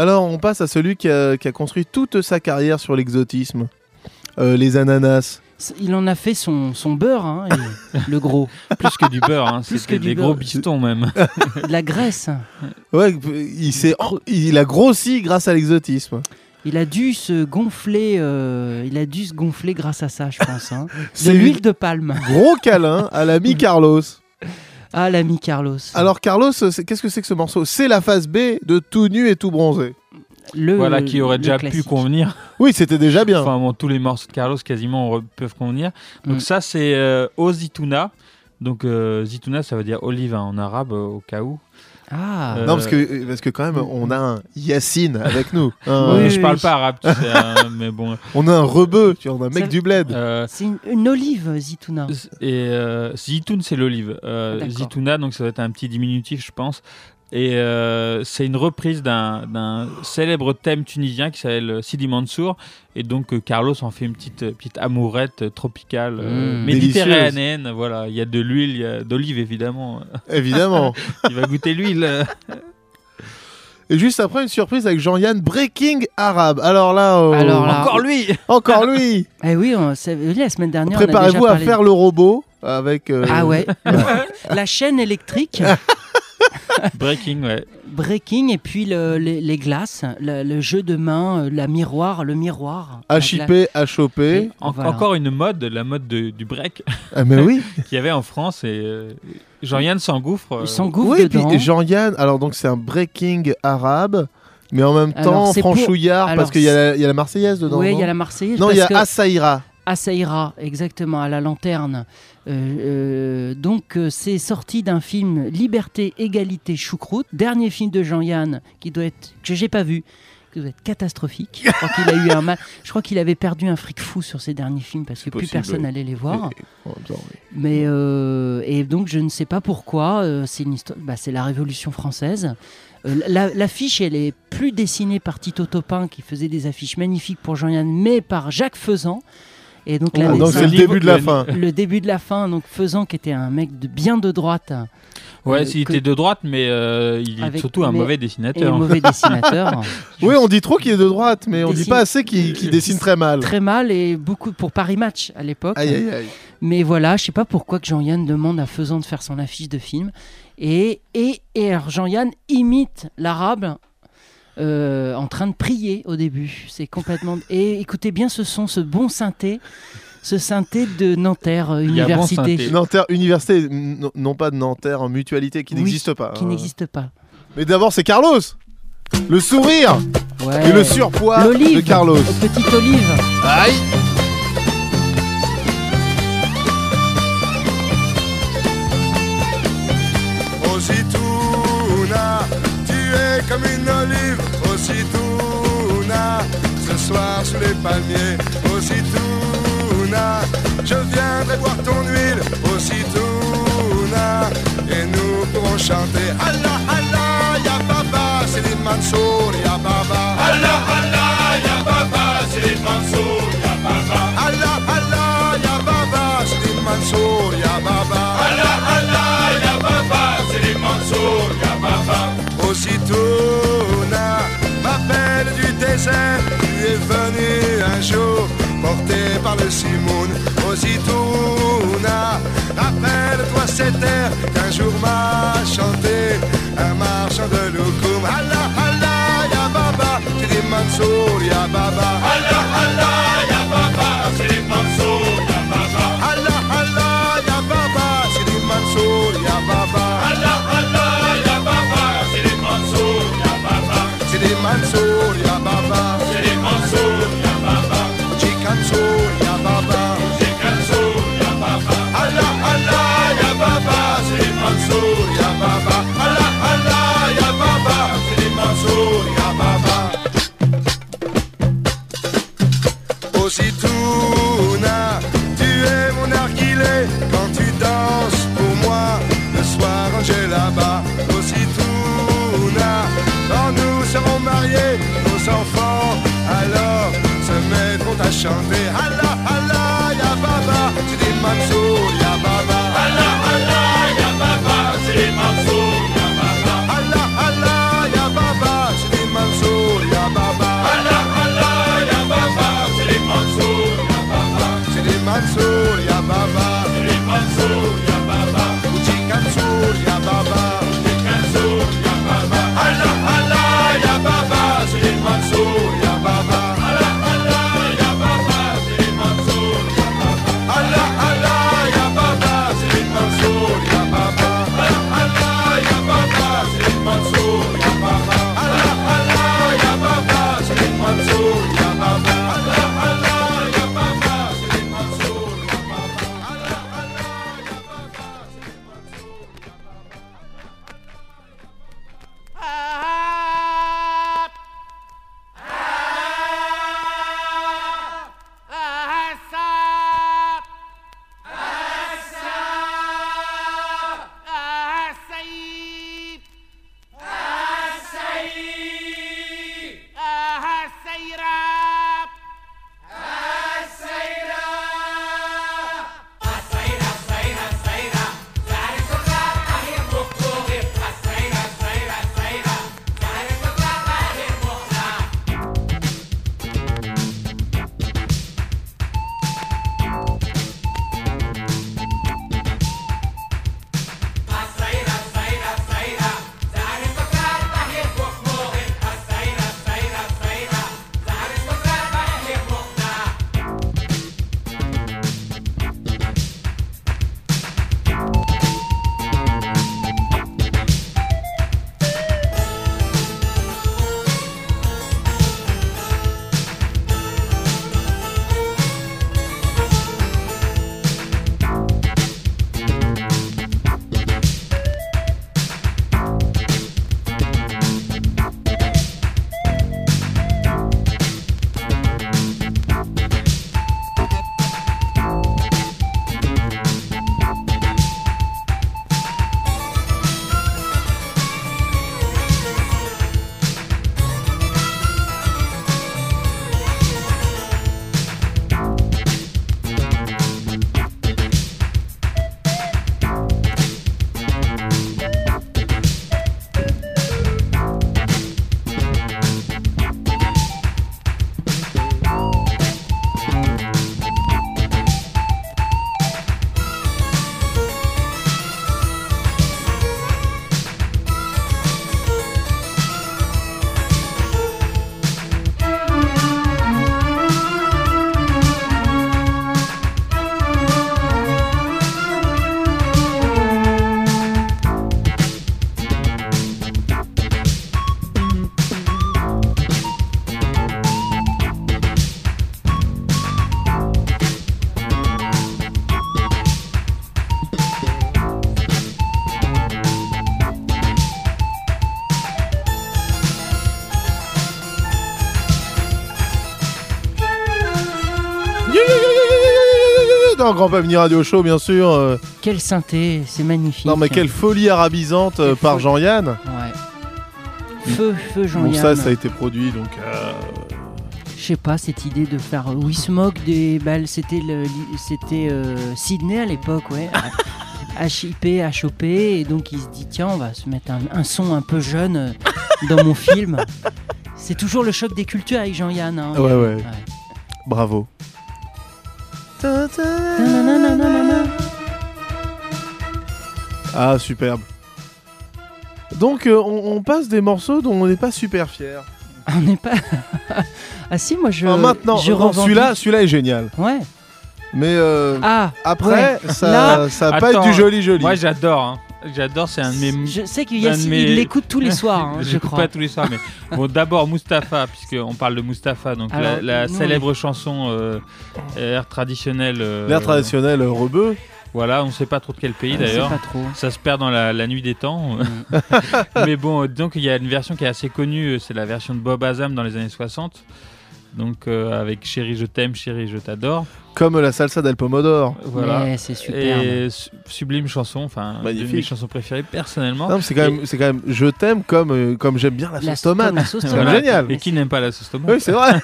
Alors, on passe à celui qui a, qui a construit toute sa carrière sur l'exotisme. Euh, les ananas. Il en a fait son, son beurre, hein, et- le gros. Plus que du beurre, hein, Plus que des beurre. gros pistons même. De la graisse. Ouais, il, s'est- il a grossi grâce à l'exotisme. Il a dû se gonfler, euh, il a dû se gonfler grâce à ça, je pense. hein. De C'est l'huile de palme. Gros câlin à l'ami Carlos. Ah, l'ami Carlos. Alors, Carlos, qu'est-ce que c'est que ce morceau? C'est la phase B de tout nu et tout bronzé. Le, voilà, qui aurait déjà pu convenir. Oui, c'était déjà bien. Enfin, bon, tous les morceaux de Carlos quasiment peuvent convenir. Donc Mm. ça, c'est euh, Ozituna. Donc euh, Zitouna, ça veut dire olive hein, en arabe, euh, au cas où. Ah. Euh, Non, parce que, parce que quand même, on a un Yacine avec nous. Un- je parle pas arabe, tu sais, hein, mais bon. On a un rebeu, tu vois, on a un mec Ça- du bled. Euh, C'est une, une olive, Zitouna. Et euh, Zitoun, c'est l'olive. Euh, D'accord. Zitouna, donc ça va être un petit diminutif, je pense. Et euh, c'est une reprise d'un d'un célèbre thème tunisien qui s'appelle Sidi Mansour. Et donc euh, Carlos en fait une petite, euh, petite amourette euh, tropicale, euh, Mmh. méditerranéenne. Voilà, il y a de l'huile, il y a d'olive évidemment. Évidemment. il va goûter l'huile. Et juste après, une surprise avec Jean-Yann Breaking Arabe. Alors là, euh, Alors là- Encore lui Encore lui Eh oui, on, la semaine dernière. on a Préparez-vous à faire le robot avec. euh, Ah ouais. la chaîne électrique. Breaking, ouais. Breaking et puis le- les, les glaces, le, le jeu de main, euh, la miroir, le miroir. À La chipper, à choper. En- Voilà. Encore une mode, la mode de- du break. Ah, mais oui. Qu'il y avait en France. Et euh, Jean-Yann s'engouffre. euh, Il s'engouffre Oui, dedans. puis Jean-Yann, alors donc c'est un breaking arabe, mais en même temps pour- franchouillard parce qu'il y, a la- il y a la Marseillaise dedans. Oui, il y a la Marseillaise. Non, il y a que- Assaïra. Assaïra, exactement, à la lanterne. Euh, euh, donc, euh, c'est sorti d'un film Liberté, Égalité, Choucroute, dernier film de Jean-Yann qui doit être que j'ai pas vu, qui doit être catastrophique. Je crois qu'il a eu un mal. Je crois qu'il avait perdu un fric fou sur ses derniers films parce que plus personne n'allait les voir. Et-. Mais et donc je ne sais pas pourquoi. c'est une histoire. bah, c'est la Révolution française. Euh, la- L'affiche, elle est plus dessinée par Tito Topin qui faisait des affiches magnifiques pour Jean-Yann, mais par Jacques Faisan. Et donc, la Ah, donc c'est le début de la fin. Le début de la fin. Donc Faisan qui était un mec de bien de droite. Ouais, Euh, s'il que- était de droite, mais euh, il est Avec- surtout un mauvais dessinateur. mauvais dessinateur. Oui, on dit trop qu'il est de droite, mais on dit Dessine- pas assez qu'il qu'il dessine très mal. Très mal et beaucoup pour Paris Match à l'époque. Aïe, aïe, aïe. Mais voilà, je sais pas pourquoi que Jean-Yann demande à Faisan de faire son affiche de film. Et, et, et alors Jean-Yann imite l'arabe euh, en train de prier au début. C'est complètement. Et écoutez bien ce son, ce bon synthé, ce synthé de Nanterre euh, bon Université. Nanterre Université, non pas de Nanterre en mutualité qui Oui, n'existe pas. Qui hein. n'existe pas. Mais d'abord, c'est Carlos Le sourire Ouais. Et le surpoids de Carlos. Petite olive. Aïe sous les palmiers, Ositouna, je viendrai boire ton huile, Ositouna, et nous pourrons chanter Allah, Allah, ya baba, les Mansour, ya baba. Allah, Allah, ya baba, les Mansour, ya baba. Allah, Allah, ya baba, les Mansour, ya baba. Allah, Allah, Mansour, ma belle tu es venue un jour, porté par le Simoun. Ositouna, rappelle-toi cette air qu'un jour m'a chanté un marchand de loukoum. Allah, Allah, ya baba, c'est des Mansour, ya baba. Allah, Allah, ya baba, Grand Pamini Radio Show, bien sûr. euh, Quelle synthé, c'est magnifique. non, mais quelle folie arabisante euh, par Jean-Yann. Ouais. Feu, feu Bon, Jean-Yann. ça, ça a été produit, donc. euh, Je sais pas, cette idée de faire euh, Wismog des balles, c'était le, c'était euh, Sydney à l'époque, ouais. HIP, HOP, et donc il se dit tiens, on va se mettre un, un son un peu jeune dans mon film. C'est toujours le choc des cultures avec Jean-Yann. hein. Ouais, ouais. Bravo. Ah, superbe. Donc, euh, on, on passe des morceaux dont on n'est pas super fier. On n'est pas. ah si, moi je. Ah, maintenant, je non, celui-là, celui-là est génial. Ouais. Mais euh, Ah, après, ouais. ça, Là- ça va pas être Attends, du joli joli. Moi j'adore. hein. J'adore, c'est un de mes. Je sais qu'il mes- il l'écoute tous les soirs, hein, je l'écoute crois. pas tous les soirs, mais bon, d'abord Mustapha, puisqu'on parle de Mustapha, donc Alors, la, la nous, on célèbre chanson euh, air traditionnel. euh, L'air traditionnel euh, rebeu. Voilà, on sait pas trop de quel pays On sait d'ailleurs. pas trop. Ça se perd dans la, la nuit des temps. Mais bon, euh, donc il y a une version qui est assez connue, euh, c'est la version de Bob Azam dans les années 60. Donc euh, avec Chérie je t'aime, Chérie je t'adore. Comme la salsa del pomodoro. Voilà. Ouais, c'est superbe. Et su- sublime chanson, enfin une de Magnifique. mes chansons préférées personnellement. Non, mais c'est quand même, c'est quand même, je t'aime comme, euh, comme j'aime bien la La- sauce tomate. la sauce C'est tomate. génial. Et qui n'aime pas la sauce tomate Oui, c'est vrai.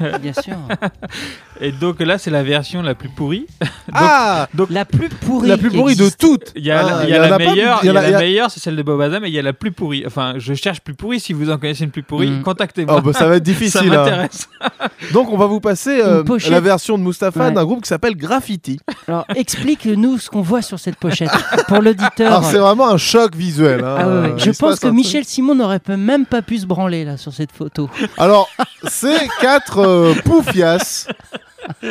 Bien sûr. Et donc là, c'est la version la plus pourrie. Ah donc, La plus pourrie. La plus qui pourrie de existe. toutes. Il y a, Ah, la- il il y a y en la a pas- meilleure, il y en il y a a- il y la a- meilleure, c'est celle de Bob Azam, et il y a la plus pourrie. Enfin, je cherche plus pourrie. Si vous en connaissez une plus pourrie, Mm. contactez-moi. Oh, bah, ça va être difficile. Ça hein. m'intéresse. Donc, on va vous passer euh, Une pochette. la version de Ouais. d'un groupe qui s'appelle Graffiti. Alors explique-nous ce qu'on voit sur cette pochette pour l'auditeur. Alors, c'est vraiment un choc visuel. hein. Ah ouais, ouais. Je pense que. Michel Simon n'aurait même pas pu se branler là sur cette photo. Alors, c'est quatre euh, poufias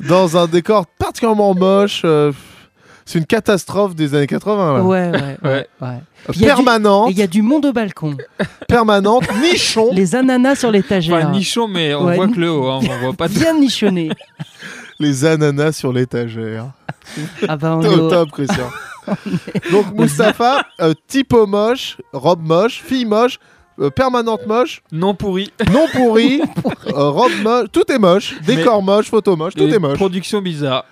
dans un décor particulièrement moche. euh, c'est une catastrophe des années 80. là. Ouais, ouais, ouais. ouais. Euh, Puis il y a du- Permanente, Et il y a du monde au balcon. permanente, nichon. Les ananas sur l'étagère. Enfin, nichon, mais on Ouais. voit que le haut, hein, on voit pas tout. Bien nichonné. Les ananas sur l'étagère. Ah bah on T'es est au top, Christian. Donc, Mustapha, euh, typo moche, robe moche, fille moche, euh, permanente moche, Non pourri. non pourri, euh, robe moche, tout est moche, décor moche, photo moche, tout est moche. Production bizarre.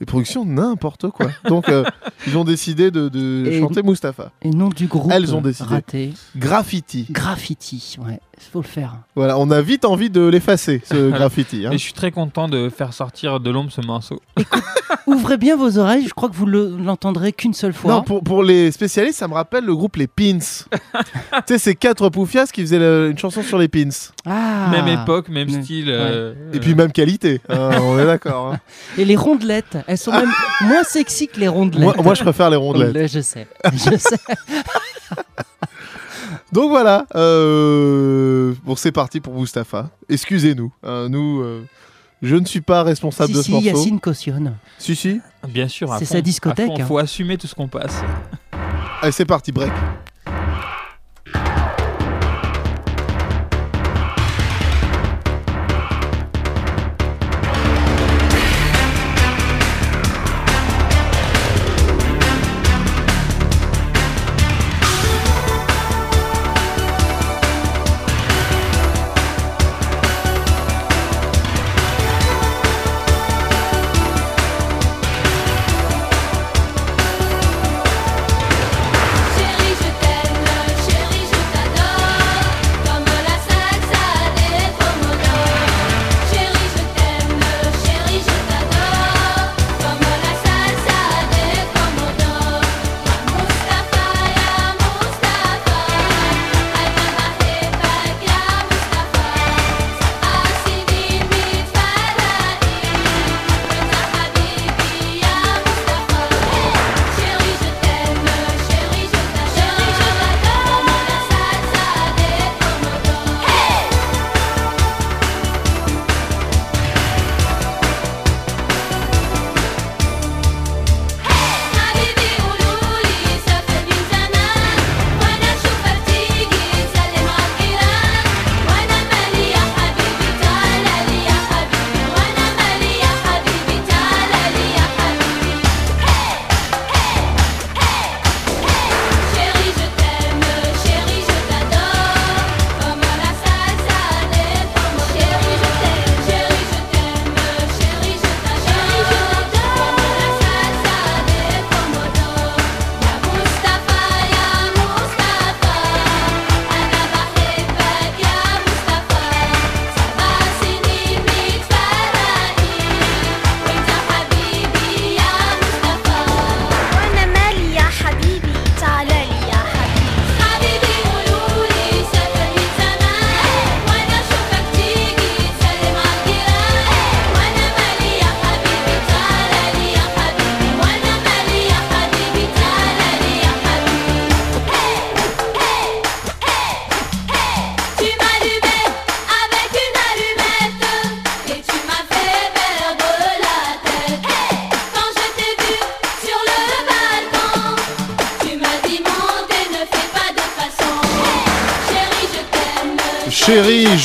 Les productions, n'importe quoi. Donc, euh, ils ont décidé de, chanter Mustapha. Et nom du groupe. Elles ont décidé. Raté. Graffiti. Graffiti. Ouais, faut le faire. Voilà, on a vite envie de l'effacer, ce graffiti. hein. Et je suis très content de faire sortir de l'ombre ce morceau. Ouvrez bien vos oreilles. Je crois que vous le- l'entendrez qu'une seule fois. Non, pour, pour les spécialistes, ça me rappelle le groupe Les Pins. tu sais, c'est quatre poufias qui faisaient le- une chanson sur les pins. Ah. Même époque, même style. euh, Et puis même qualité, hein, on est d'accord. hein. Et les rondelettes, elles sont même moins sexy que les rondelettes. Moi, moi, je préfère les rondelettes. Je sais. Je sais. Donc voilà, euh, bon c'est parti pour Mustapha. Excusez-nous, hein, nous, euh, je ne suis pas responsable si, de ce si, morceau. Yacine cautionne. Si si. Bien sûr. C'est sa discothèque, fond, hein. faut assumer tout ce qu'on passe. Allez c'est parti, break.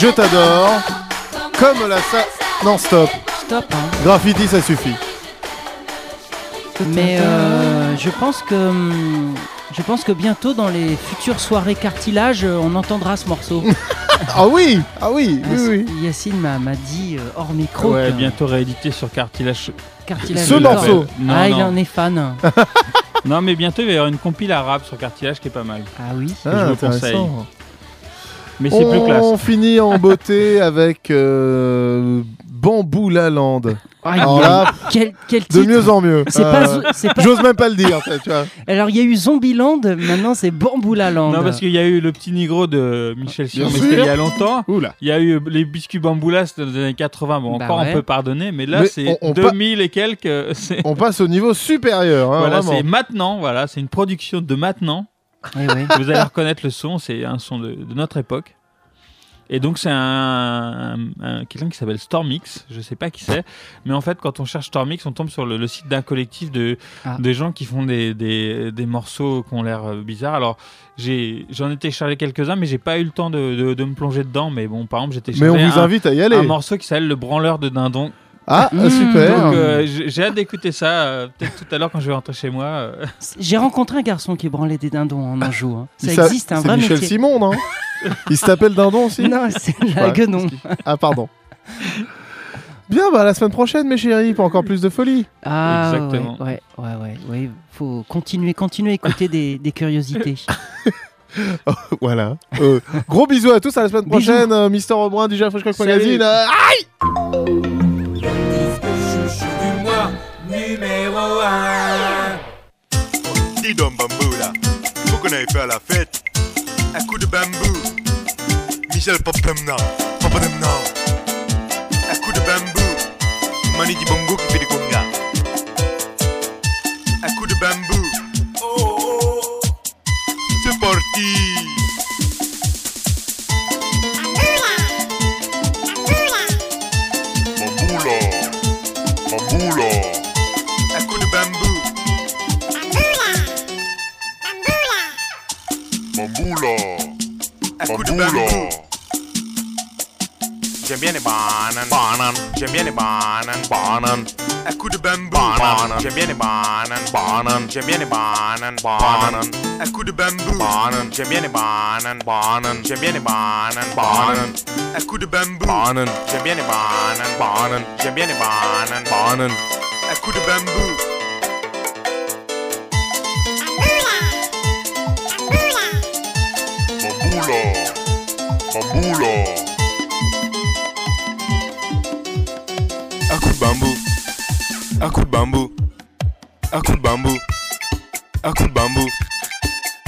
Je t'adore. Comme la sa... Non, stop. Stop. Hein. Graffiti, ça suffit. Mais euh, je pense que hum, je pense que bientôt dans les futures soirées cartilage, euh, on entendra ce morceau. ah oui, ah oui, oui, oui. Yacine m'a dit euh, hors micro. Ouais, bientôt réédité sur cartilage. Cartilage. Ce morceau. Ah, il en est fan. non, mais bientôt il va y avoir une compile arabe sur cartilage qui est pas mal. Ah oui. Ah, je vous conseille. Mais c'est plus classe. On finit en beauté avec euh, Bambou la Lande. Ah, Alors là, de mieux en mieux. Euh, j'ose même pas le dire. Alors il y a eu Zombieland, maintenant c'est Bamboulaland. Non parce qu'il y a eu le petit nigro de Michel Simon il y a longtemps. Il y a eu les biscuits bamboulas dans les années 80. Bon, bah encore on peut pardonner, mais là c'est 2000 et quelques. Euh, on passe au niveau supérieur. Hein, voilà, c'est maintenant. Voilà, c'est une production de maintenant. Vous allez reconnaître le son, c'est un son de, notre époque. Et donc c'est un, quelqu'un qui s'appelle Stormix, je sais pas qui c'est, mais en fait quand on cherche Stormix, on tombe sur le, site d'un collectif de ah. des gens qui font des, des, morceaux qui ont l'air euh, bizarres. Alors j'ai j'en ai téléchargé quelques-uns, mais j'ai pas eu le temps de, de, me plonger dedans. Mais bon, par exemple j'ai téléchargé mais on vous un, invite à y aller. un morceau qui s'appelle Le branleur de dindon ah, hmm. ah, super euh, j'ai hâte d'écouter ça, euh, peut-être tout à l'heure quand je vais rentrer chez moi. Euh. J'ai rencontré un garçon qui branlait des dindons en Anjou. Hein. Ça, existe, un vrai Michel métier. Simon, non Il s'appelle Dindon aussi Non, c'est la guenon. Ah, pardon. Bien, bah, la semaine prochaine, mes chéris, pour encore plus de folie. Ah, Exactement. Ouais, ouais, ouais, Il faut continuer, continuer à écouter des, curiosités. Oh, voilà. Gros bisous à tous, à la semaine prochaine. Euh, Mister Rebrun, DJ Fresh Cock Magazine. Euh, aïe loin. Dis donc, bambou là, faut qu'on aille faire la fête. Un coup de bambou. Michel Papemna, Papemna. Un coup de bambou. Mani di bongo qui fait. Makula. Cembiene banan. Banan. Cembiene banan. Banan. Akudu bambu. Banan. Cembiene banan. Banan. Cembiene banan. Banan. Akudu bambu. Banan. Cembiene banan. Banan. Cembiene banan. Banan. Akudu bambu. Banan. Cembiene banan. Banan. Cembiene banan. Banan. Akudu bambu. Bambula. I could bamboo. I could bamboo. I could bamboo. I could bamboo.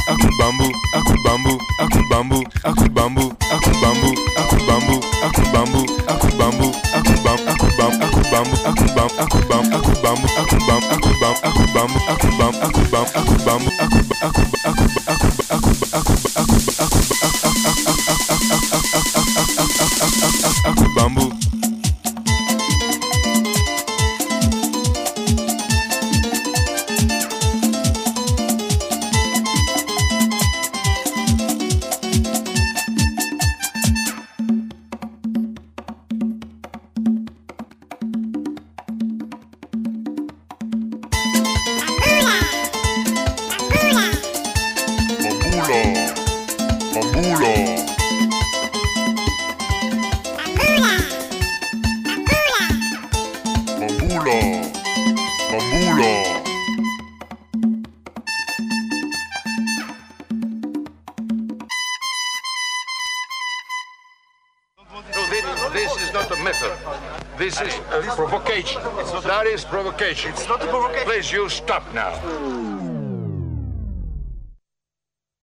I could bamboo. I could bamboo. I